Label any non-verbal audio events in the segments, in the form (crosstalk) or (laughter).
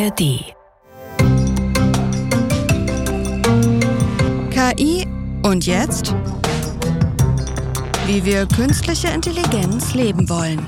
ARD. KI und jetzt? Wie wir künstliche Intelligenz leben wollen.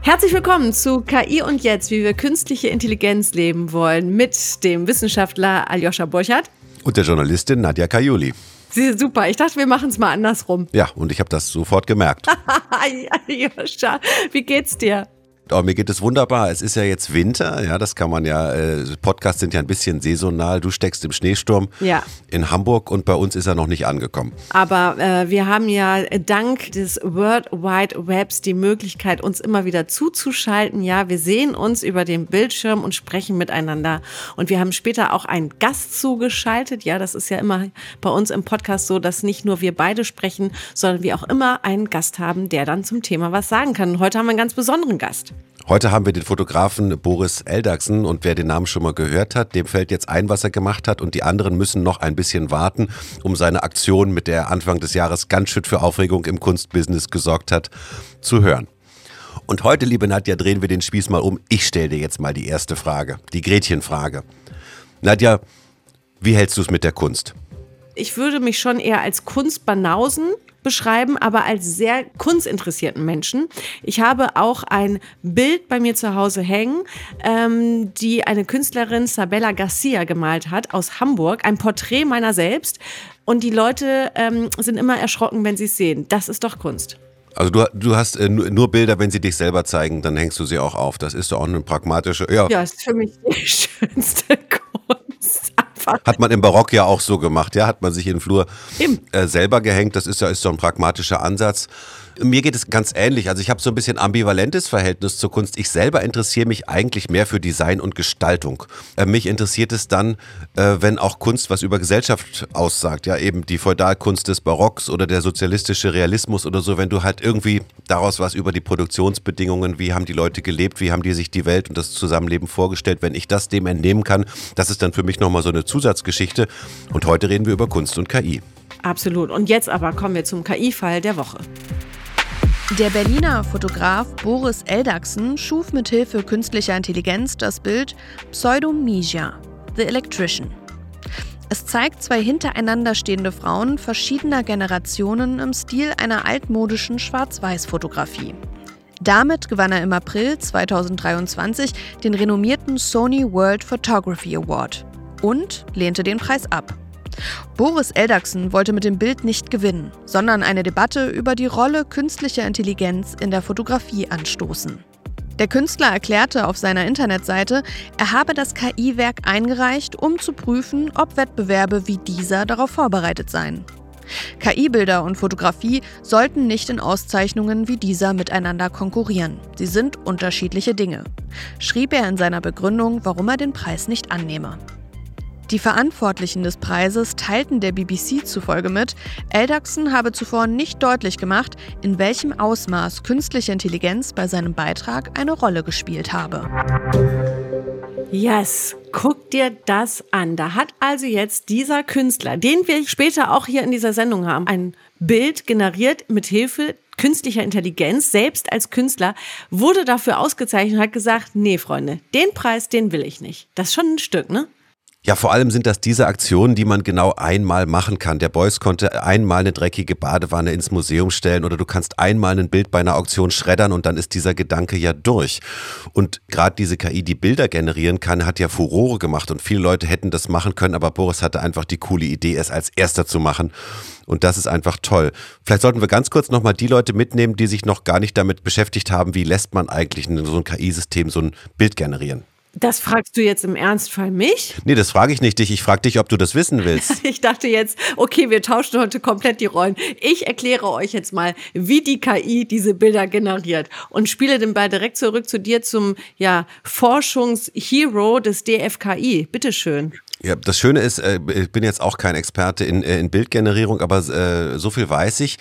Herzlich willkommen zu KI und jetzt, wie wir künstliche Intelligenz leben wollen, mit dem Wissenschaftler Aljoscha Borchardt. Und der Journalistin Nadja Kajuli. Sie sind super. Ich dachte, wir machen es mal andersrum. Ja, und ich habe das sofort gemerkt. (laughs) Aljoscha, wie geht's dir? Oh, mir geht es wunderbar. Es ist ja jetzt Winter, ja, das kann man ja, äh, Podcasts sind ja ein bisschen saisonal. Du steckst im Schneesturm ja. in Hamburg und bei uns ist er noch nicht angekommen. Aber äh, wir haben ja dank des World Wide Webs die Möglichkeit, uns immer wieder zuzuschalten. Ja, wir sehen uns über den Bildschirm und sprechen miteinander. Und wir haben später auch einen Gast zugeschaltet. Ja, das ist ja immer bei uns im Podcast so, dass nicht nur wir beide sprechen, sondern wir auch immer einen Gast haben, der dann zum Thema was sagen kann. Und heute haben wir einen ganz besonderen Gast. Heute haben wir den Fotografen Boris Eldachsen und wer den Namen schon mal gehört hat, dem fällt jetzt ein, was er gemacht hat und die anderen müssen noch ein bisschen warten, um seine Aktion, mit der er Anfang des Jahres ganz schön für Aufregung im Kunstbusiness gesorgt hat, zu hören. Und heute, liebe Nadja, drehen wir den Spieß mal um. Ich stelle dir jetzt mal die erste Frage, die Gretchenfrage. Nadja, wie hältst du es mit der Kunst? Ich würde mich schon eher als Kunstbanausen beschreiben, aber als sehr kunstinteressierten Menschen. Ich habe auch ein Bild bei mir zu Hause hängen, ähm, die eine Künstlerin Sabella Garcia gemalt hat aus Hamburg. Ein Porträt meiner selbst. Und die Leute ähm, sind immer erschrocken, wenn sie es sehen. Das ist doch Kunst. Also du, du hast äh, nur Bilder, wenn sie dich selber zeigen, dann hängst du sie auch auf. Das ist doch auch eine pragmatische. Ja, ja ist für mich die (laughs) schönste. Hat man im Barock ja auch so gemacht, ja, hat man sich in den Flur äh, selber gehängt. Das ist ja ist so ein pragmatischer Ansatz. Mir geht es ganz ähnlich. Also ich habe so ein bisschen ambivalentes Verhältnis zur Kunst. Ich selber interessiere mich eigentlich mehr für Design und Gestaltung. Äh, mich interessiert es dann, äh, wenn auch Kunst was über Gesellschaft aussagt. Ja, eben die Feudalkunst des Barocks oder der sozialistische Realismus oder so. Wenn du halt irgendwie daraus was über die Produktionsbedingungen, wie haben die Leute gelebt, wie haben die sich die Welt und das Zusammenleben vorgestellt, wenn ich das dem entnehmen kann, das ist dann für mich nochmal so eine Zusatzgeschichte. Und heute reden wir über Kunst und KI. Absolut. Und jetzt aber kommen wir zum KI-Fall der Woche. Der Berliner Fotograf Boris Eldachsen schuf mit Hilfe künstlicher Intelligenz das Bild Pseudomisia, The Electrician. Es zeigt zwei hintereinander stehende Frauen verschiedener Generationen im Stil einer altmodischen Schwarz-Weiß-Fotografie. Damit gewann er im April 2023 den renommierten Sony World Photography Award und lehnte den Preis ab. Boris Eldachsen wollte mit dem Bild nicht gewinnen, sondern eine Debatte über die Rolle künstlicher Intelligenz in der Fotografie anstoßen. Der Künstler erklärte auf seiner Internetseite, er habe das KI-Werk eingereicht, um zu prüfen, ob Wettbewerbe wie dieser darauf vorbereitet seien. KI-Bilder und Fotografie sollten nicht in Auszeichnungen wie dieser miteinander konkurrieren. Sie sind unterschiedliche Dinge, schrieb er in seiner Begründung, warum er den Preis nicht annehme. Die Verantwortlichen des Preises teilten der BBC zufolge mit, Eldachsen habe zuvor nicht deutlich gemacht, in welchem Ausmaß künstliche Intelligenz bei seinem Beitrag eine Rolle gespielt habe. Yes, guck dir das an. Da hat also jetzt dieser Künstler, den wir später auch hier in dieser Sendung haben, ein Bild generiert mit Hilfe künstlicher Intelligenz, selbst als Künstler, wurde dafür ausgezeichnet und hat gesagt, nee, Freunde, den Preis, den will ich nicht. Das ist schon ein Stück, ne? Ja, vor allem sind das diese Aktionen, die man genau einmal machen kann. Der Beuys konnte einmal eine dreckige Badewanne ins Museum stellen oder du kannst einmal ein Bild bei einer Auktion schreddern und dann ist dieser Gedanke ja durch. Und gerade diese KI, die Bilder generieren kann, hat ja Furore gemacht und viele Leute hätten das machen können, aber Boris hatte einfach die coole Idee, es als erster zu machen. Und das ist einfach toll. Vielleicht sollten wir ganz kurz nochmal die Leute mitnehmen, die sich noch gar nicht damit beschäftigt haben, wie lässt man eigentlich in so ein KI-System so ein Bild generieren. Das fragst du jetzt im Ernstfall mich? Nee, das frage ich nicht dich. Ich frage dich, ob du das wissen willst. (laughs) Ich dachte jetzt, okay, wir tauschen heute komplett die Rollen. Ich erkläre euch jetzt mal, wie die KI diese Bilder generiert und spiele den Ball direkt zurück zu dir zum ja, Forschungshero des DFKI. Bitteschön. Ja, das Schöne ist, äh, ich bin jetzt auch kein Experte in, äh, in Bildgenerierung, aber äh, so viel weiß ich.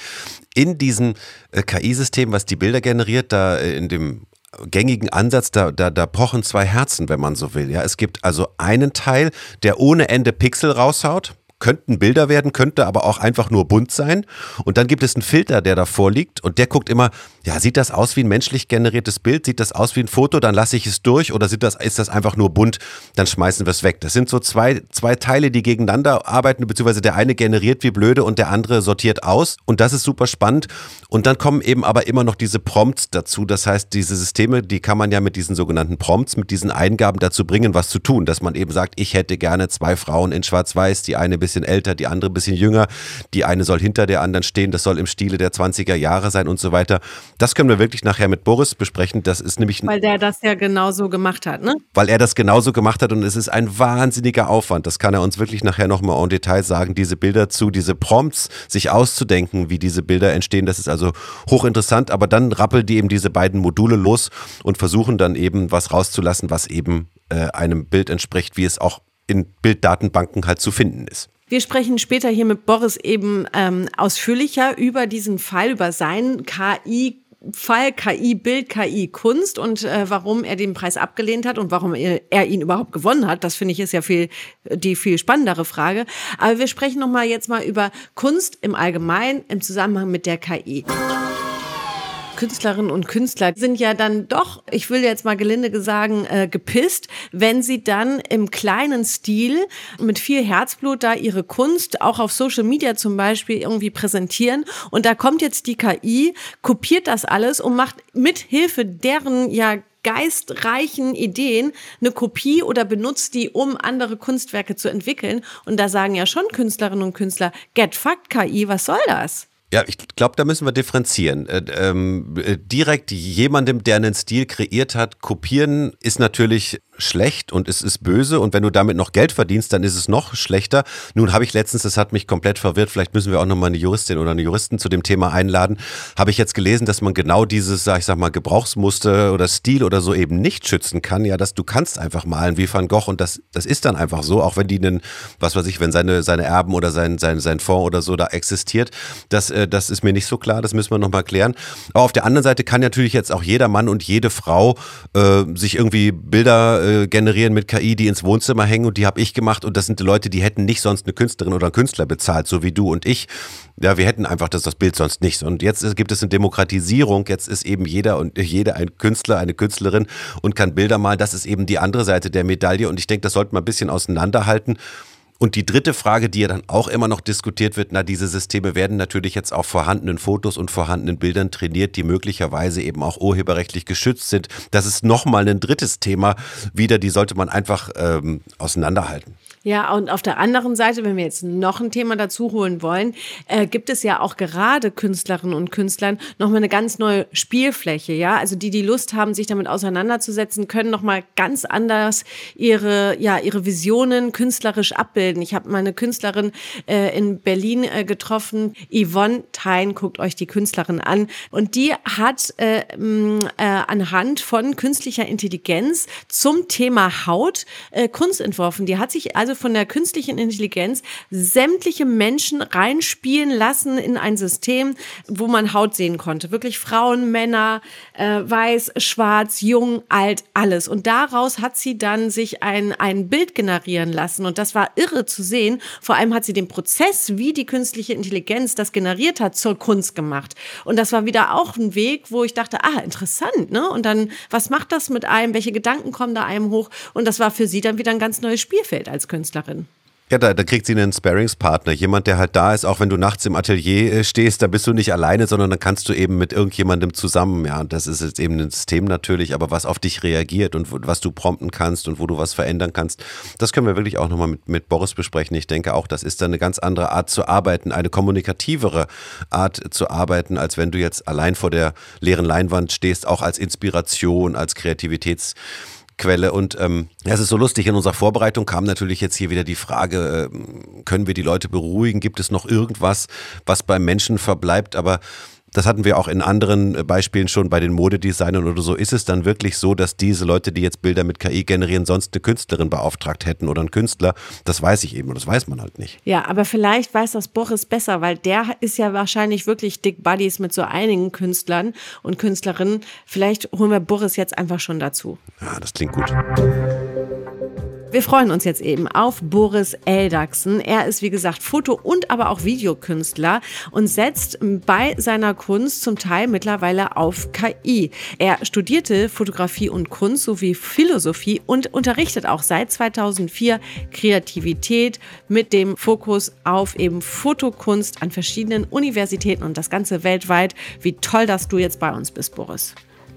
In diesem KI-System, was die Bilder generiert, da in dem gängigen Ansatz, da, da, da pochen zwei Herzen, wenn man so will. Ja, es gibt also einen Teil, der ohne Ende Pixel raushaut, könnten Bilder werden, könnte aber auch einfach nur bunt sein. Und dann gibt es einen Filter, der davor liegt und der guckt immer, ja, sieht das aus wie ein menschlich generiertes Bild? Sieht das aus wie ein Foto? Dann lasse ich es durch oder das, ist das einfach nur bunt? Dann schmeißen wir es weg. Das sind so zwei, zwei Teile, die gegeneinander arbeiten, beziehungsweise der eine generiert wie blöde und der andere sortiert aus. Und das ist super spannend. Und dann kommen eben aber immer noch diese Prompts dazu. Das heißt, diese Systeme, die kann man ja mit diesen sogenannten Prompts, mit diesen Eingaben dazu bringen, was zu tun. Dass man eben sagt, ich hätte gerne zwei Frauen in Schwarz-Weiß, die eine bisschen älter, die andere ein bisschen jünger, die eine soll hinter der anderen stehen, das soll im Stile der 20er Jahre sein und so weiter. Das können wir wirklich nachher mit Boris besprechen. Das ist nämlich. Weil der das ja genauso gemacht hat, ne? Weil er das genauso gemacht hat und es ist ein wahnsinniger Aufwand. Das kann er uns wirklich nachher nochmal en Detail sagen, diese Bilder zu, diese Prompts sich auszudenken, wie diese Bilder entstehen. Das ist also hochinteressant, aber dann rappeln die eben diese beiden Module los und versuchen dann eben was rauszulassen, was eben äh, einem Bild entspricht, wie es auch in Bilddatenbanken halt zu finden ist. Wir sprechen später hier mit Boris eben ähm, ausführlicher über diesen Fall, über seinen KI Fall KI Bild, KI Kunst und äh, warum er den Preis abgelehnt hat und warum er, ihn überhaupt gewonnen hat. Das finde ich ist ja viel die viel spannendere Frage. Aber wir sprechen noch mal jetzt mal über Kunst im Allgemeinen im Zusammenhang mit der KI. Künstlerinnen und Künstler sind ja dann doch, ich will jetzt mal gelinde sagen, äh, gepisst, wenn sie dann im kleinen Stil mit viel Herzblut da ihre Kunst auch auf Social Media zum Beispiel irgendwie präsentieren. Und da kommt jetzt die KI, kopiert das alles und macht mit Hilfe deren ja geistreichen Ideen eine Kopie oder benutzt die, um andere Kunstwerke zu entwickeln. Und da sagen ja schon Künstlerinnen und Künstler, get fucked KI, was soll das? Ja, ich glaube, da müssen wir differenzieren. Äh, ähm, äh, direkt jemandem, der einen Stil kreiert hat, kopieren ist natürlich schlecht und es ist böse und wenn du damit noch Geld verdienst, dann ist es noch schlechter. Nun habe ich letztens, das hat mich komplett verwirrt, vielleicht müssen wir auch nochmal eine Juristin oder einen Juristen zu dem Thema einladen, habe ich jetzt gelesen, dass man genau dieses, sag ich sag mal, Gebrauchsmuster oder Stil oder so eben nicht schützen kann. Ja, dass du kannst einfach malen wie Van Gogh und das, das ist dann einfach so, auch wenn die einen, was weiß ich, wenn seine, seine Erben oder sein, sein, sein Fonds oder so da existiert, das, äh, das ist mir nicht so klar, das müssen wir nochmal klären. Aber auf der anderen Seite kann natürlich jetzt auch jeder Mann und jede Frau äh, sich irgendwie Bilder äh, generieren mit KI, die ins Wohnzimmer hängen und die habe ich gemacht und das sind die Leute, die hätten nicht sonst eine Künstlerin oder einen Künstler bezahlt, so wie du und ich. Ja, wir hätten einfach das, das Bild sonst nicht. Und jetzt gibt es eine Demokratisierung, jetzt ist eben jeder und jede ein Künstler, eine Künstlerin und kann Bilder malen. Das ist eben die andere Seite der Medaille und ich denke, das sollte man ein bisschen auseinanderhalten. Und die dritte Frage, die ja dann auch immer noch diskutiert wird, na, diese Systeme werden natürlich jetzt auf vorhandenen Fotos und vorhandenen Bildern trainiert, die möglicherweise eben auch urheberrechtlich geschützt sind. Das ist nochmal ein drittes Thema wieder, die sollte man einfach ähm, auseinanderhalten. Ja, und auf der anderen Seite, wenn wir jetzt noch ein Thema dazu holen wollen, äh, gibt es ja auch gerade Künstlerinnen und Künstlern nochmal eine ganz neue Spielfläche. Ja, also die, die Lust haben, sich damit auseinanderzusetzen, können nochmal ganz anders ihre, ja, ihre Visionen künstlerisch abbilden. Ich habe mal eine Künstlerin äh, in Berlin äh, getroffen, Yvonne Thein, guckt euch die Künstlerin an. Und die hat äh, äh, anhand von künstlicher Intelligenz zum Thema Haut äh, Kunst entworfen. Die hat sich also also von der künstlichen Intelligenz sämtliche Menschen reinspielen lassen in ein System, wo man Haut sehen konnte. Wirklich Frauen, Männer, äh, weiß, schwarz, jung, alt, alles. Und daraus hat sie dann sich ein, ein Bild generieren lassen. Und das war irre zu sehen. Vor allem hat sie den Prozess, wie die künstliche Intelligenz das generiert hat, zur Kunst gemacht. Und das war wieder auch ein Weg, wo ich dachte, ah, interessant, ne? Und dann, was macht das mit einem? Welche Gedanken kommen da einem hoch? Und das war für sie dann wieder ein ganz neues Spielfeld als Künstlerin. Künstlerin. Ja, da, da kriegt sie einen Sparingspartner, jemand, der halt da ist, auch wenn du nachts im Atelier äh, stehst, da bist du nicht alleine, sondern dann kannst du eben mit irgendjemandem zusammen, ja, und das ist jetzt eben ein System natürlich, aber was auf dich reagiert und was du prompten kannst und wo du was verändern kannst, das können wir wirklich auch nochmal mit, mit Boris besprechen. Ich denke auch, das ist dann eine ganz andere Art zu arbeiten, eine kommunikativere Art zu arbeiten, als wenn du jetzt allein vor der leeren Leinwand stehst, auch als Inspiration, als Kreativitäts- Quelle. Und ähm, ja, es ist so lustig, in unserer Vorbereitung kam natürlich jetzt hier wieder die Frage, äh, können wir die Leute beruhigen? Gibt es noch irgendwas, was beim Menschen verbleibt? Aber das hatten wir auch in anderen äh, Beispielen schon bei den Modedesignern oder so, ist es dann wirklich so, dass diese Leute, die jetzt Bilder mit KI generieren, sonst eine Künstlerin beauftragt hätten oder einen Künstler? Das weiß ich eben und das weiß man halt nicht. Ja, aber vielleicht weiß das Boris besser, weil der ist ja wahrscheinlich wirklich dick Buddies mit so einigen Künstlern und Künstlerinnen. Vielleicht holen wir Boris jetzt einfach schon dazu. Ja, das klingt gut. Wir freuen uns jetzt eben auf Boris Eldachsen. Er ist, wie gesagt, Foto- und aber auch Videokünstler und setzt bei seiner Kunst zum Teil mittlerweile auf KI. Er studierte Fotografie und Kunst sowie Philosophie und unterrichtet auch seit 2004 Kreativität mit dem Fokus auf eben Fotokunst an verschiedenen Universitäten und das Ganze weltweit. Wie toll, dass du jetzt bei uns bist, Boris.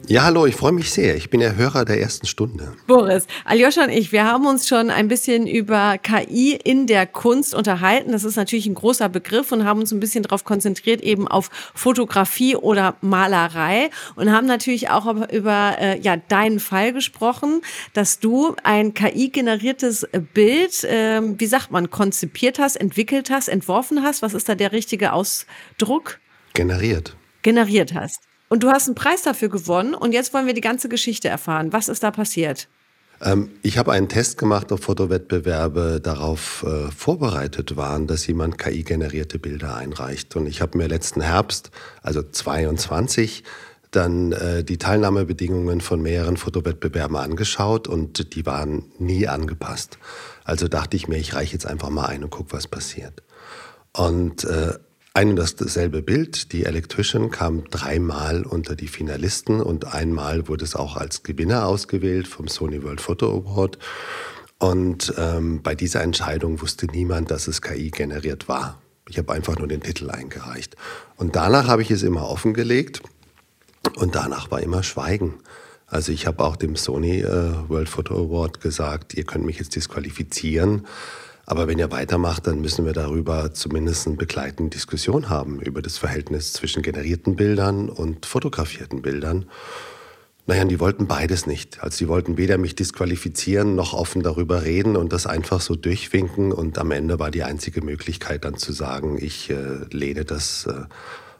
Ja, hallo, ich freue mich sehr. Ich bin der Hörer der ersten Stunde. Boris, Aljoscha und ich, wir haben uns schon ein bisschen über KI in der Kunst unterhalten. Das ist natürlich ein großer Begriff und haben uns ein bisschen darauf konzentriert, eben auf Fotografie oder Malerei und haben natürlich auch über äh, ja, deinen Fall gesprochen, dass du ein KI-generiertes Bild, äh, wie sagt man, konzipiert hast, entwickelt hast, entworfen hast. Was ist da der richtige Ausdruck? Generiert. Generiert hast. Und du hast einen Preis dafür gewonnen und jetzt wollen wir die ganze Geschichte erfahren. Was ist da passiert? Ähm, ich habe einen Test gemacht, ob Fotowettbewerbe darauf äh, vorbereitet waren, dass jemand KI-generierte Bilder einreicht. Und ich habe mir letzten Herbst, also 22, dann äh, die Teilnahmebedingungen von mehreren Fotowettbewerben angeschaut und die waren nie angepasst. Also dachte ich mir, ich reiche jetzt einfach mal ein und gucke, was passiert. Und äh, ein und dasselbe Bild, die Electrician, kam dreimal unter die Finalisten und einmal wurde es auch als Gewinner ausgewählt vom Sony World Photo Award. Und ähm, bei dieser Entscheidung wusste niemand, dass es KI generiert war. Ich habe einfach nur den Titel eingereicht. Und danach habe ich es immer offengelegt und danach war immer Schweigen. Also ich habe auch dem Sony äh, World Photo Award gesagt, ihr könnt mich jetzt disqualifizieren aber wenn ihr weitermacht, dann müssen wir darüber zumindest eine begleitende Diskussion haben, über das Verhältnis zwischen generierten Bildern und fotografierten Bildern. Naja, die wollten beides nicht. Also die wollten weder mich disqualifizieren noch offen darüber reden und das einfach so durchwinken. Und am Ende war die einzige Möglichkeit dann zu sagen, ich äh, lehne das äh,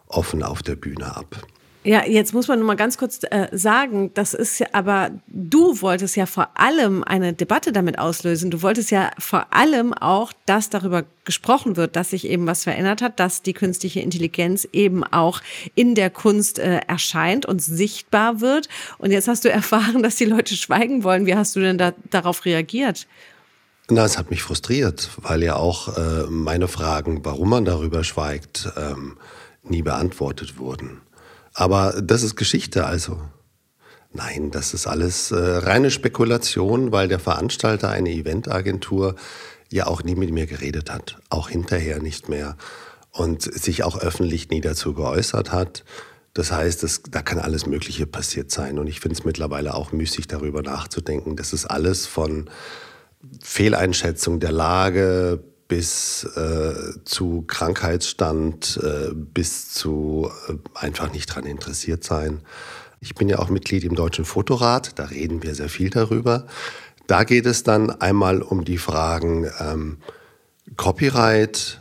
offen auf der Bühne ab. Ja, jetzt muss man nur mal ganz kurz äh, sagen, das ist ja, aber du wolltest ja vor allem eine Debatte damit auslösen. Du wolltest ja vor allem auch, dass darüber gesprochen wird, dass sich eben was verändert hat, dass die künstliche Intelligenz eben auch in der Kunst äh, erscheint und sichtbar wird. Und jetzt hast du (laughs) erfahren, dass die Leute schweigen wollen. Wie hast du denn da, darauf reagiert? Na, es hat mich frustriert, weil ja auch äh, meine Fragen, warum man darüber schweigt, ähm, nie beantwortet wurden. Aber das ist Geschichte also. Nein, das ist alles äh, reine Spekulation, weil der Veranstalter, eine Eventagentur, ja auch nie mit mir geredet hat, auch hinterher nicht mehr und sich auch öffentlich nie dazu geäußert hat. Das heißt, das, da kann alles Mögliche passiert sein und ich finde es mittlerweile auch müßig, darüber nachzudenken. Das ist alles von Fehleinschätzung der Lage bis äh, zu Krankheitsstand, äh, bis zu äh, einfach nicht daran interessiert sein. Ich bin ja auch Mitglied im Deutschen Fotorat, da reden wir sehr viel darüber. Da geht es dann einmal um die Fragen ähm, Copyright,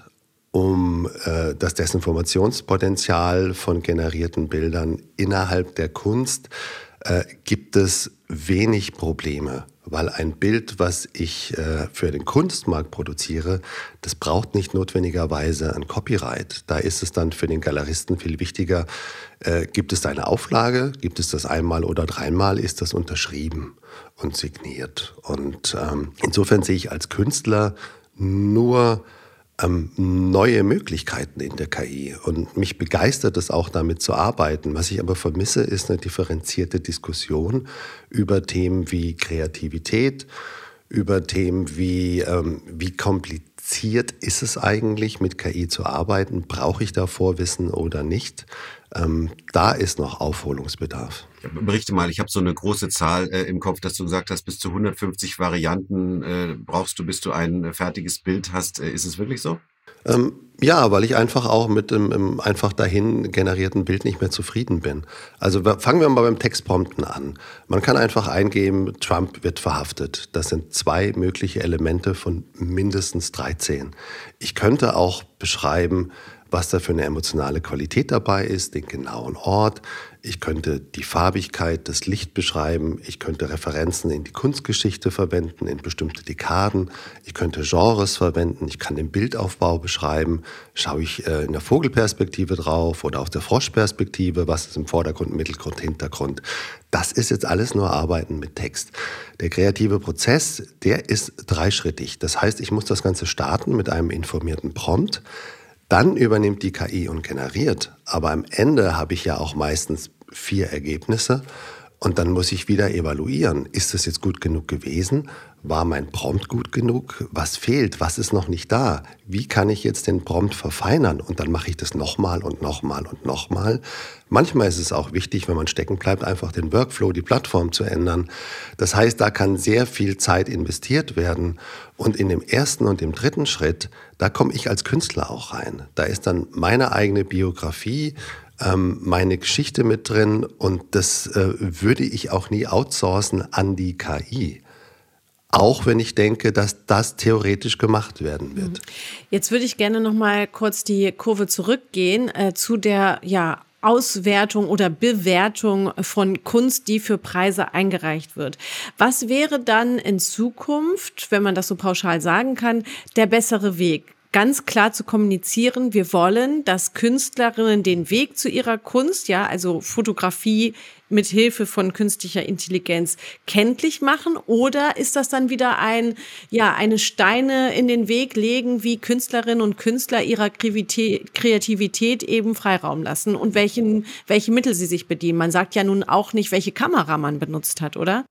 um äh, das Desinformationspotenzial von generierten Bildern innerhalb der Kunst. Äh, gibt es wenig Probleme weil ein Bild, was ich äh, für den Kunstmarkt produziere, das braucht nicht notwendigerweise ein Copyright. Da ist es dann für den Galeristen viel wichtiger, äh, gibt es eine Auflage, gibt es das einmal oder dreimal, ist das unterschrieben und signiert. Und ähm, insofern sehe ich als Künstler nur ähm, neue Möglichkeiten in der KI. Und mich begeistert es auch, damit zu arbeiten. Was ich aber vermisse, ist eine differenzierte Diskussion über Themen wie Kreativität, über Themen wie, ähm, wie kompliziert ist es eigentlich, mit KI zu arbeiten? Brauche ich da Vorwissen oder nicht? Ähm, da ist noch Aufholungsbedarf. Berichte mal, ich habe so eine große Zahl äh, im Kopf, dass du gesagt hast, bis zu 150 Varianten äh, brauchst du, bis du ein äh, fertiges Bild hast. Äh, ist es wirklich so? Ähm, ja, weil ich einfach auch mit dem einfach dahin generierten Bild nicht mehr zufrieden bin. Also fangen wir mal beim Textprompten an. Man kann einfach eingeben, Trump wird verhaftet. Das sind zwei mögliche Elemente von mindestens 13. Ich könnte auch beschreiben, was da für eine emotionale Qualität dabei ist, den genauen Ort. Ich könnte die Farbigkeit, das Licht beschreiben. Ich könnte Referenzen in die Kunstgeschichte verwenden, in bestimmte Dekaden. Ich könnte Genres verwenden. Ich kann den Bildaufbau beschreiben. Schaue ich äh, in der Vogelperspektive drauf oder aus der Froschperspektive? Was ist im Vordergrund, Mittelgrund, Hintergrund? Das ist jetzt alles nur Arbeiten mit Text. Der kreative Prozess, der ist dreischrittig. Das heißt, ich muss das Ganze starten mit einem informierten Prompt. Dann übernimmt die KI und generiert. Aber am Ende habe ich ja auch meistens vier Ergebnisse. Und dann muss ich wieder evaluieren. Ist das jetzt gut genug gewesen? War mein Prompt gut genug? Was fehlt? Was ist noch nicht da? Wie kann ich jetzt den Prompt verfeinern? Und dann mache ich das nochmal und nochmal und nochmal. Manchmal ist es auch wichtig, wenn man stecken bleibt, einfach den Workflow, die Plattform zu ändern. Das heißt, da kann sehr viel Zeit investiert werden. Und in dem ersten und dem dritten Schritt, da komme ich als Künstler auch rein. Da ist dann meine eigene Biografie, ähm, meine Geschichte mit drin und das äh, würde ich auch nie outsourcen an die KI. Auch wenn ich denke, dass das theoretisch gemacht werden wird. Mhm. Jetzt würde ich gerne noch mal kurz die Kurve zurückgehen äh, zu der ja Auswertung oder Bewertung von Kunst, die für Preise eingereicht wird. Was wäre dann in Zukunft, wenn man das so pauschal sagen kann, der bessere Weg? ganz klar zu kommunizieren, wir wollen, dass Künstlerinnen den Weg zu ihrer Kunst, ja, also Fotografie mit Hilfe von künstlicher Intelligenz kenntlich machen oder ist das dann wieder ein ja eine Steine in den Weg legen, wie Künstlerinnen und Künstler ihrer Kreativität eben Freiraum lassen und welchen welche Mittel sie sich bedienen? Man sagt ja nun auch nicht, welche Kamera man benutzt hat, oder?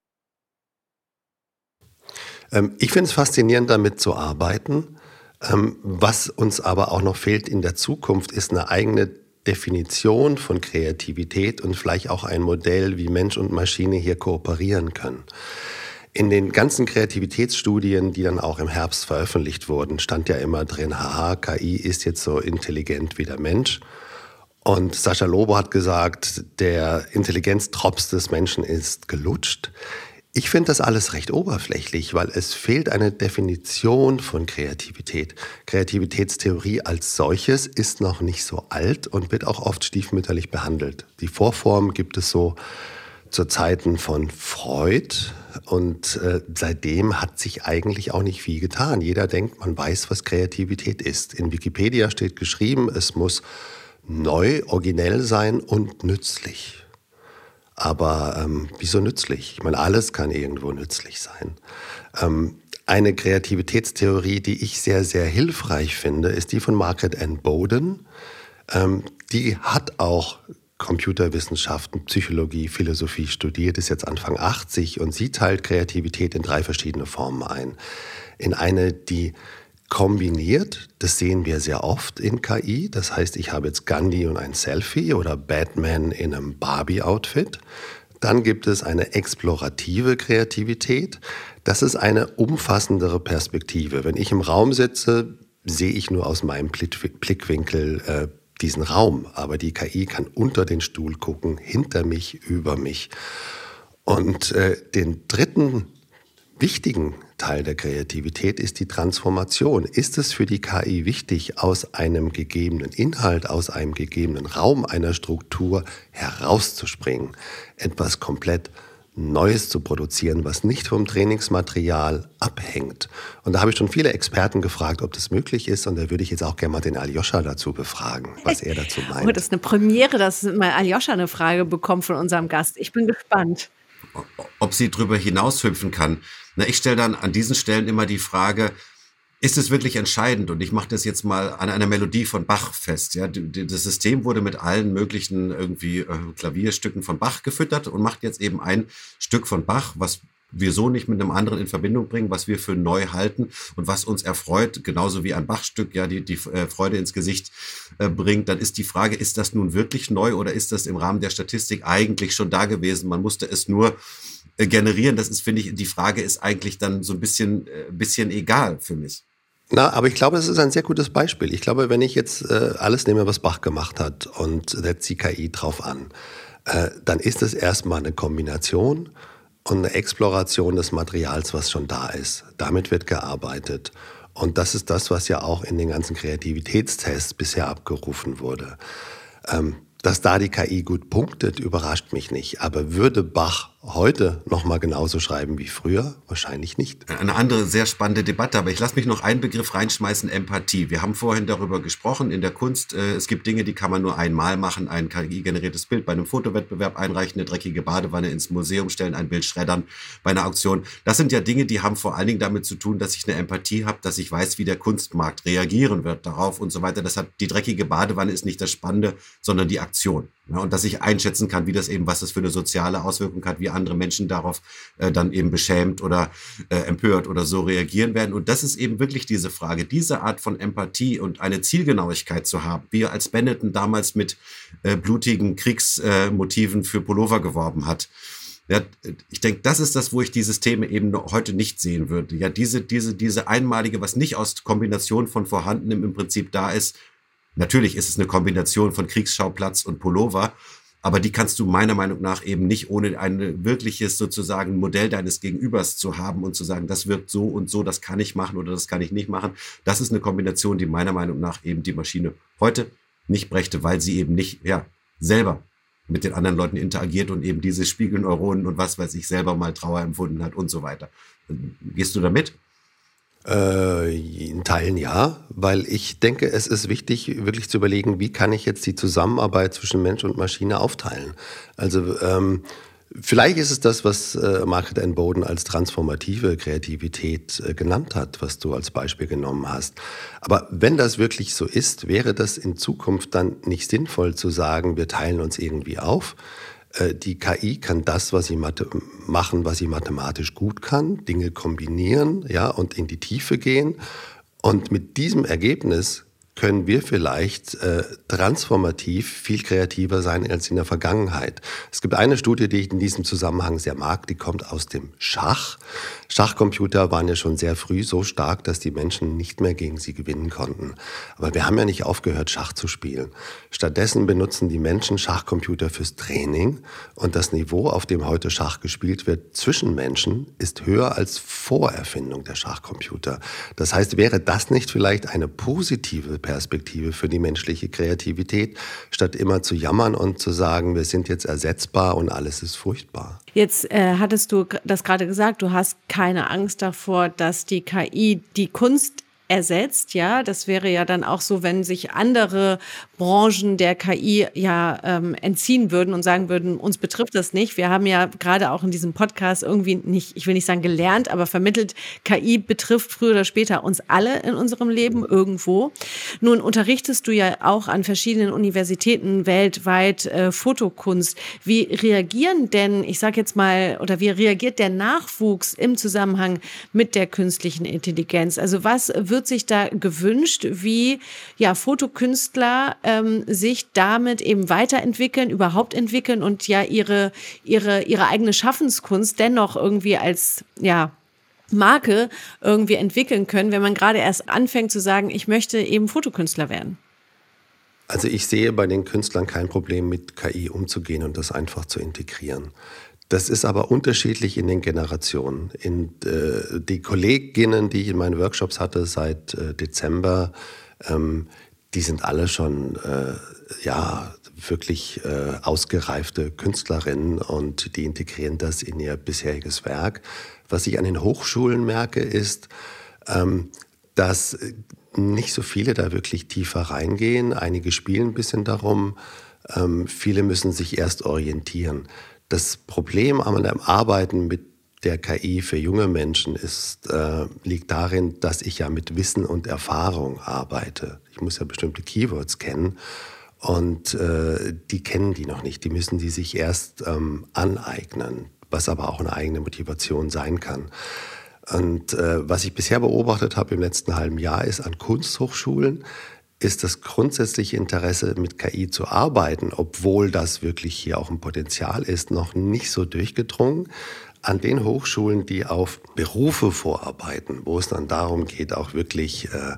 Ähm, ich finde es faszinierend, damit zu arbeiten. Ähm, was uns aber auch noch fehlt in der Zukunft, ist eine eigene Definition von Kreativität und vielleicht auch ein Modell, wie Mensch und Maschine hier kooperieren können. In den ganzen Kreativitätsstudien, die dann auch im Herbst veröffentlicht wurden, stand ja immer drin, haha, KI ist jetzt so intelligent wie der Mensch. Und Sascha Lobo hat gesagt, der Intelligenztrops des Menschen ist gelutscht. Ich finde das alles recht oberflächlich, weil es fehlt eine Definition von Kreativität. Kreativitätstheorie als solches ist noch nicht so alt und wird auch oft stiefmütterlich behandelt. Die Vorform gibt es so zu Zeiten von Freud und äh, seitdem hat sich eigentlich auch nicht viel getan. Jeder denkt, man weiß, was Kreativität ist. In Wikipedia steht geschrieben, es muss neu, originell sein und nützlich. Aber ähm, wieso nützlich? Ich meine, alles kann irgendwo nützlich sein. Ähm, eine Kreativitätstheorie, die ich sehr, sehr hilfreich finde, ist die von Margaret Ann Bowden. Ähm, die hat auch Computerwissenschaften, Psychologie, Philosophie studiert, ist jetzt Anfang 80 und sie teilt Kreativität in drei verschiedene Formen ein. In eine, die kombiniert. Das sehen wir sehr oft in KI. Das heißt, ich habe jetzt Gandhi und ein Selfie oder Batman in einem Barbie-Outfit. Dann gibt es eine explorative Kreativität. Das ist eine umfassendere Perspektive. Wenn ich im Raum sitze, sehe ich nur aus meinem Blickwinkel äh, diesen Raum. Aber die KI kann unter den Stuhl gucken, hinter mich, über mich. Und äh, den dritten wichtigen Teil der Kreativität ist die Transformation. Ist es für die KI wichtig, aus einem gegebenen Inhalt, aus einem gegebenen Raum einer Struktur herauszuspringen, etwas komplett Neues zu produzieren, was nicht vom Trainingsmaterial abhängt. Und da habe ich schon viele Experten gefragt, ob das möglich ist. Und da würde ich jetzt auch gerne mal den Aljoscha dazu befragen, was er dazu (laughs) meint. Oh, das ist eine Premiere, dass mal Aljoscha eine Frage bekommt von unserem Gast. Ich bin gespannt. Ob sie darüber hinaushüpfen kann. Na, ich stelle dann an diesen Stellen immer die Frage, ist es wirklich entscheidend? Und ich mache das jetzt mal an einer Melodie von Bach fest. Ja, das System wurde mit allen möglichen irgendwie äh, Klavierstücken von Bach gefüttert und macht jetzt eben ein Stück von Bach, was wir so nicht mit einem anderen in Verbindung bringen, was wir für neu halten und was uns erfreut, genauso wie ein Bachstück ja die, die äh, Freude ins Gesicht äh, bringt, dann ist die Frage, ist das nun wirklich neu oder ist das im Rahmen der Statistik eigentlich schon da gewesen? Man musste es nur äh, generieren. Das ist, finde ich, die Frage ist eigentlich dann so ein bisschen, äh, bisschen egal für mich. Na, aber ich glaube, es ist ein sehr gutes Beispiel. Ich glaube, wenn ich jetzt äh, alles nehme, was Bach gemacht hat und setze die KI drauf an, äh, dann ist es erstmal eine Kombination und eine Exploration des Materials, was schon da ist. Damit wird gearbeitet. Und das ist das, was ja auch in den ganzen Kreativitätstests bisher abgerufen wurde. Ähm, dass da die KI gut punktet, überrascht mich nicht. Aber würde Bach heute noch mal genauso schreiben wie früher? Wahrscheinlich nicht. Eine andere sehr spannende Debatte, aber ich lasse mich noch einen Begriff reinschmeißen, Empathie. Wir haben vorhin darüber gesprochen, in der Kunst, äh, es gibt Dinge, die kann man nur einmal machen, ein KI-generiertes Bild bei einem Fotowettbewerb einreichen, eine dreckige Badewanne ins Museum stellen, ein Bild schreddern bei einer Auktion. Das sind ja Dinge, die haben vor allen Dingen damit zu tun, dass ich eine Empathie habe, dass ich weiß, wie der Kunstmarkt reagieren wird darauf und so weiter. Deshalb, die dreckige Badewanne ist nicht das Spannende, sondern die Aktion. Ja, und dass ich einschätzen kann, wie das eben, was das für eine soziale Auswirkung hat, wie andere Menschen darauf äh, dann eben beschämt oder äh, empört oder so reagieren werden. Und das ist eben wirklich diese Frage, diese Art von Empathie und eine Zielgenauigkeit zu haben. wie als Benetton damals mit äh, blutigen Kriegsmotiven für Pullover geworben hat. Ja, ich denke, das ist das, wo ich die Systeme eben heute nicht sehen würde. Ja, diese, diese, diese einmalige, was nicht aus Kombination von vorhandenem im Prinzip da ist, Natürlich ist es eine Kombination von Kriegsschauplatz und Pullover, aber die kannst du meiner Meinung nach eben nicht ohne ein wirkliches sozusagen Modell deines Gegenübers zu haben und zu sagen, das wirkt so und so, das kann ich machen oder das kann ich nicht machen. Das ist eine Kombination, die meiner Meinung nach eben die Maschine heute nicht brächte, weil sie eben nicht, ja, selber mit den anderen Leuten interagiert und eben diese Spiegelneuronen und was weiß ich selber mal Trauer empfunden hat und so weiter. Gehst du damit? Äh, in Teilen ja, weil ich denke, es ist wichtig, wirklich zu überlegen, wie kann ich jetzt die Zusammenarbeit zwischen Mensch und Maschine aufteilen. Also ähm, vielleicht ist es das, was äh, Margaret N. Bowden als transformative Kreativität äh, genannt hat, was du als Beispiel genommen hast. Aber wenn das wirklich so ist, wäre das in Zukunft dann nicht sinnvoll zu sagen, wir teilen uns irgendwie auf, die KI kann das, was sie machen, was sie mathematisch gut kann, Dinge kombinieren, ja, und in die Tiefe gehen. Und mit diesem Ergebnis können wir vielleicht äh, transformativ viel kreativer sein als in der Vergangenheit. Es gibt eine Studie, die ich in diesem Zusammenhang sehr mag, die kommt aus dem Schach. Schachcomputer waren ja schon sehr früh so stark, dass die Menschen nicht mehr gegen sie gewinnen konnten. Aber wir haben ja nicht aufgehört, Schach zu spielen. Stattdessen benutzen die Menschen Schachcomputer fürs Training und das Niveau, auf dem heute Schach gespielt wird zwischen Menschen, ist höher als vor Erfindung der Schachcomputer. Das heißt, wäre das nicht vielleicht eine positive Perspektive für die menschliche Kreativität, statt immer zu jammern und zu sagen, wir sind jetzt ersetzbar und alles ist furchtbar? Jetzt äh, hattest du das gerade gesagt, du hast Angst davor, dass die KI die Kunst ersetzt. Ja, das wäre ja dann auch so, wenn sich andere Branchen der KI ja ähm, entziehen würden und sagen würden, uns betrifft das nicht. Wir haben ja gerade auch in diesem Podcast irgendwie nicht, ich will nicht sagen gelernt, aber vermittelt, KI betrifft früher oder später uns alle in unserem Leben irgendwo. Nun unterrichtest du ja auch an verschiedenen Universitäten weltweit äh, Fotokunst. Wie reagieren denn, ich sage jetzt mal, oder wie reagiert der Nachwuchs im Zusammenhang mit der künstlichen Intelligenz? Also was wird sich da gewünscht, wie ja Fotokünstler ähm, sich damit eben weiterentwickeln, überhaupt entwickeln und ja ihre ihre ihre eigene Schaffenskunst dennoch irgendwie als ja Marke irgendwie entwickeln können, wenn man gerade erst anfängt zu sagen, ich möchte eben Fotokünstler werden. Also ich sehe bei den Künstlern kein Problem mit KI umzugehen und das einfach zu integrieren. Das ist aber unterschiedlich in den Generationen. In, äh, die Kolleginnen, die ich in meinen Workshops hatte seit äh, Dezember, ähm, die sind alle schon äh, ja wirklich äh, ausgereifte Künstlerinnen und die integrieren das in ihr bisheriges Werk. Was ich an den Hochschulen merke, ist, ähm, dass nicht so viele da wirklich tiefer reingehen. Einige spielen ein bisschen darum. Ähm, viele müssen sich erst orientieren. Das Problem am Arbeiten mit der KI für junge Menschen ist, äh, liegt darin, dass ich ja mit Wissen und Erfahrung arbeite. Ich muss ja bestimmte Keywords kennen und äh, die kennen die noch nicht. Die müssen die sich erst ähm, aneignen, was aber auch eine eigene Motivation sein kann. Und äh, was ich bisher beobachtet habe im letzten halben Jahr ist an Kunsthochschulen, ist das grundsätzliche Interesse, mit KI zu arbeiten, obwohl das wirklich hier auch ein Potenzial ist, noch nicht so durchgedrungen. An den Hochschulen, die auf Berufe vorarbeiten, wo es dann darum geht, auch wirklich äh,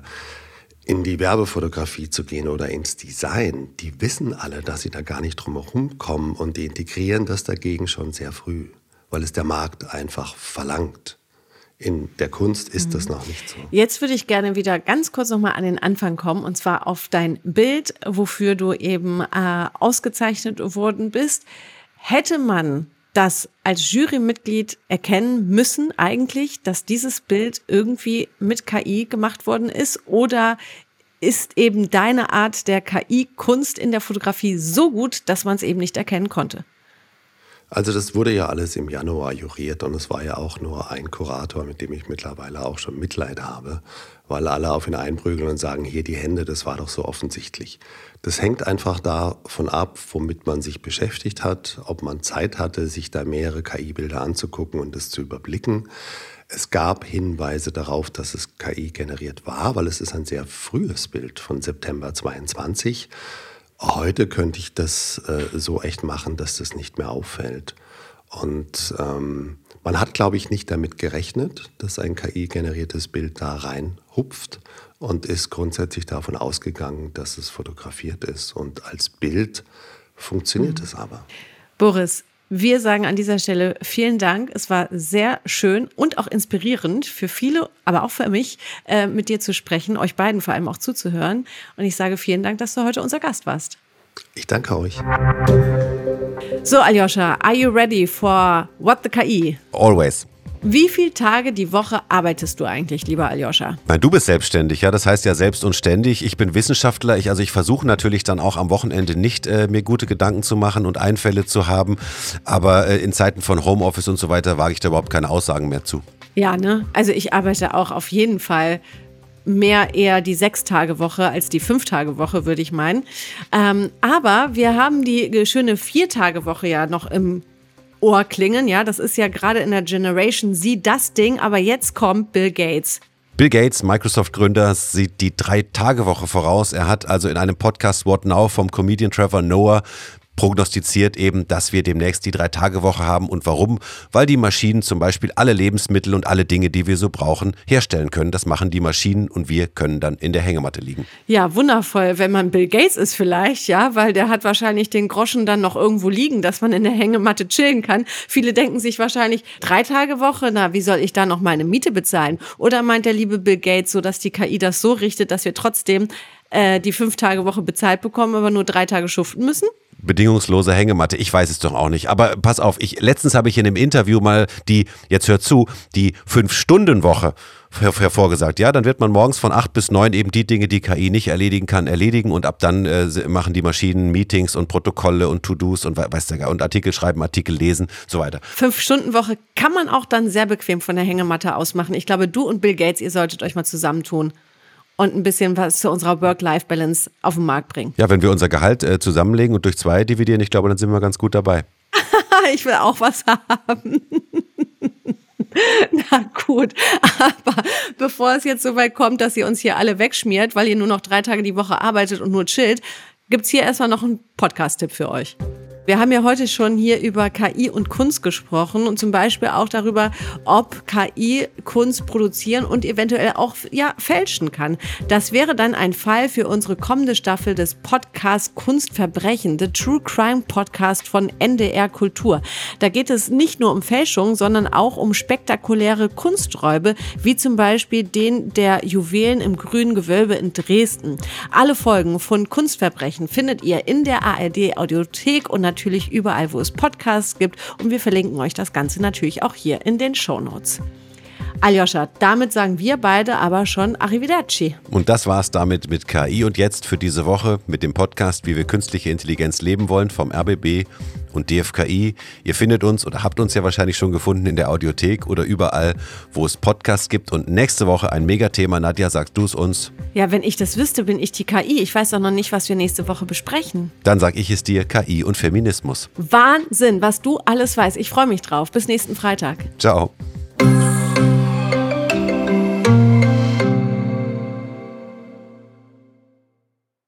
in die Werbefotografie zu gehen oder ins Design, die wissen alle, dass sie da gar nicht drum herum kommen und die integrieren das dagegen schon sehr früh, weil es der Markt einfach verlangt In der Kunst ist mhm. das noch nicht so. Jetzt würde ich gerne wieder ganz kurz nochmal an den Anfang kommen und zwar auf dein Bild, wofür du eben äh, ausgezeichnet worden bist. Hätte man das als Jurymitglied erkennen müssen eigentlich, dass dieses Bild irgendwie mit KI gemacht worden ist oder ist eben deine Art der KI-Kunst in der Fotografie so gut, dass man es eben nicht erkennen konnte? Also das wurde ja alles im Januar juriert und es war ja auch nur ein Kurator, mit dem ich mittlerweile auch schon Mitleid habe, weil alle auf ihn einprügeln und sagen, hier die Hände, das war doch so offensichtlich. Das hängt einfach davon ab, womit man sich beschäftigt hat, ob man Zeit hatte, sich da mehrere KI-Bilder anzugucken und das zu überblicken. Es gab Hinweise darauf, dass es KI generiert war, weil es ist ein sehr frühes Bild von September 22. Heute könnte ich das äh, so echt machen, dass das nicht mehr auffällt. Und ähm, man hat, glaube ich, nicht damit gerechnet, dass ein KI-generiertes Bild da reinhupft und ist grundsätzlich davon ausgegangen, dass es fotografiert ist. Und als Bild funktioniert mhm. es aber. Boris, wir sagen an dieser Stelle vielen Dank. Es war sehr schön und auch inspirierend für viele, aber auch für mich, äh, mit dir zu sprechen, euch beiden vor allem auch zuzuhören. Und ich sage vielen Dank, dass du heute unser Gast warst. Ich danke euch. So, Aljoscha, are you ready for What the KI? Always. Wie viele Tage die Woche arbeitest du eigentlich, lieber Aljoscha? Nein, du bist selbstständig, ja. Das heißt ja selbst und ständig. Ich bin Wissenschaftler. Ich, also ich versuche natürlich dann auch am Wochenende nicht äh, mir gute Gedanken zu machen und Einfälle zu haben. Aber äh, in Zeiten von Homeoffice und so weiter wage ich da überhaupt keine Aussagen mehr zu. Ja, ne? Also ich arbeite auch auf jeden Fall mehr eher die Sechs-Tage-Woche als die Fünf-Tage-Woche, würde ich meinen. Ähm, aber wir haben die schöne Vier-Tage-Woche ja noch im Ohr klingen. Ja, das ist ja gerade in der Generation Z das Ding. Aber jetzt kommt Bill Gates. Bill Gates, Microsoft-Gründer, sieht die Drei-Tage-Woche voraus. Er hat also in einem Podcast What Now vom Comedian Trevor Noah prognostiziert eben, dass wir demnächst die Drei-Tage-Woche haben. Und warum? Weil die Maschinen zum Beispiel alle Lebensmittel und alle Dinge, die wir so brauchen, herstellen können. Das machen die Maschinen und wir können dann in der Hängematte liegen. Ja, wundervoll, wenn man Bill Gates ist vielleicht, ja, weil der hat wahrscheinlich den Groschen dann noch irgendwo liegen, dass man in der Hängematte chillen kann. Viele denken sich wahrscheinlich, Drei-Tage-Woche, na, wie soll ich da noch meine Miete bezahlen? Oder meint der liebe Bill Gates so, dass die KI das so richtet, dass wir trotzdem äh, die Fünf-Tage-Woche bezahlt bekommen, aber nur drei Tage schuften müssen? bedingungslose Hängematte. Ich weiß es doch auch nicht. Aber pass auf, ich, letztens habe ich in einem Interview mal die, jetzt hört zu, die Fünf-Stunden-Woche hervorgesagt. Ja, dann wird man morgens von acht bis neun eben die Dinge, die KI nicht erledigen kann, erledigen und ab dann äh, machen die Maschinen Meetings und Protokolle und To-Dos und weißt du, und Artikel schreiben, Artikel lesen, so weiter. Fünf-Stunden-Woche kann man auch dann sehr bequem von der Hängematte aus machen. Ich glaube, du und Bill Gates, ihr solltet euch mal zusammentun und ein bisschen was zu unserer Work-Life-Balance auf den Markt bringen. Ja, wenn wir unser Gehalt äh, zusammenlegen und durch zwei dividieren, ich glaube, dann sind wir ganz gut dabei. (laughs) ich will auch was haben. (laughs) Na gut, aber bevor es jetzt so weit kommt, dass ihr uns hier alle wegschmiert, weil ihr nur noch drei Tage die Woche arbeitet und nur chillt, gibt es hier erstmal noch einen Podcast-Tipp für euch. Wir haben ja heute schon hier über KI und Kunst gesprochen und zum Beispiel auch darüber, ob KI Kunst produzieren und eventuell auch ja, fälschen kann. Das wäre dann ein Fall für unsere kommende Staffel des Podcast Kunstverbrechen, The True Crime Podcast von NDR Kultur. Da geht es nicht nur um Fälschung, sondern auch um spektakuläre Kunsträube, wie zum Beispiel den der Juwelen im grünen Gewölbe in Dresden. Alle Folgen von Kunstverbrechen findet ihr in der ARD Audiothek und natürlich überall, wo es Podcasts gibt. Und wir verlinken euch das Ganze natürlich auch hier in den Show Notes. Aljoscha, damit sagen wir beide aber schon Arrivederci. Und das war's damit mit KI und jetzt für diese Woche mit dem Podcast, wie wir künstliche Intelligenz leben wollen vom RBB und DFKI. Ihr findet uns oder habt uns ja wahrscheinlich schon gefunden in der Audiothek oder überall, wo es Podcasts gibt. Und nächste Woche ein Megathema. Nadja, sagst du es uns? Ja, wenn ich das wüsste, bin ich die KI. Ich weiß doch noch nicht, was wir nächste Woche besprechen. Dann sag ich es dir, KI und Feminismus. Wahnsinn, was du alles weißt. Ich freue mich drauf. Bis nächsten Freitag. Ciao.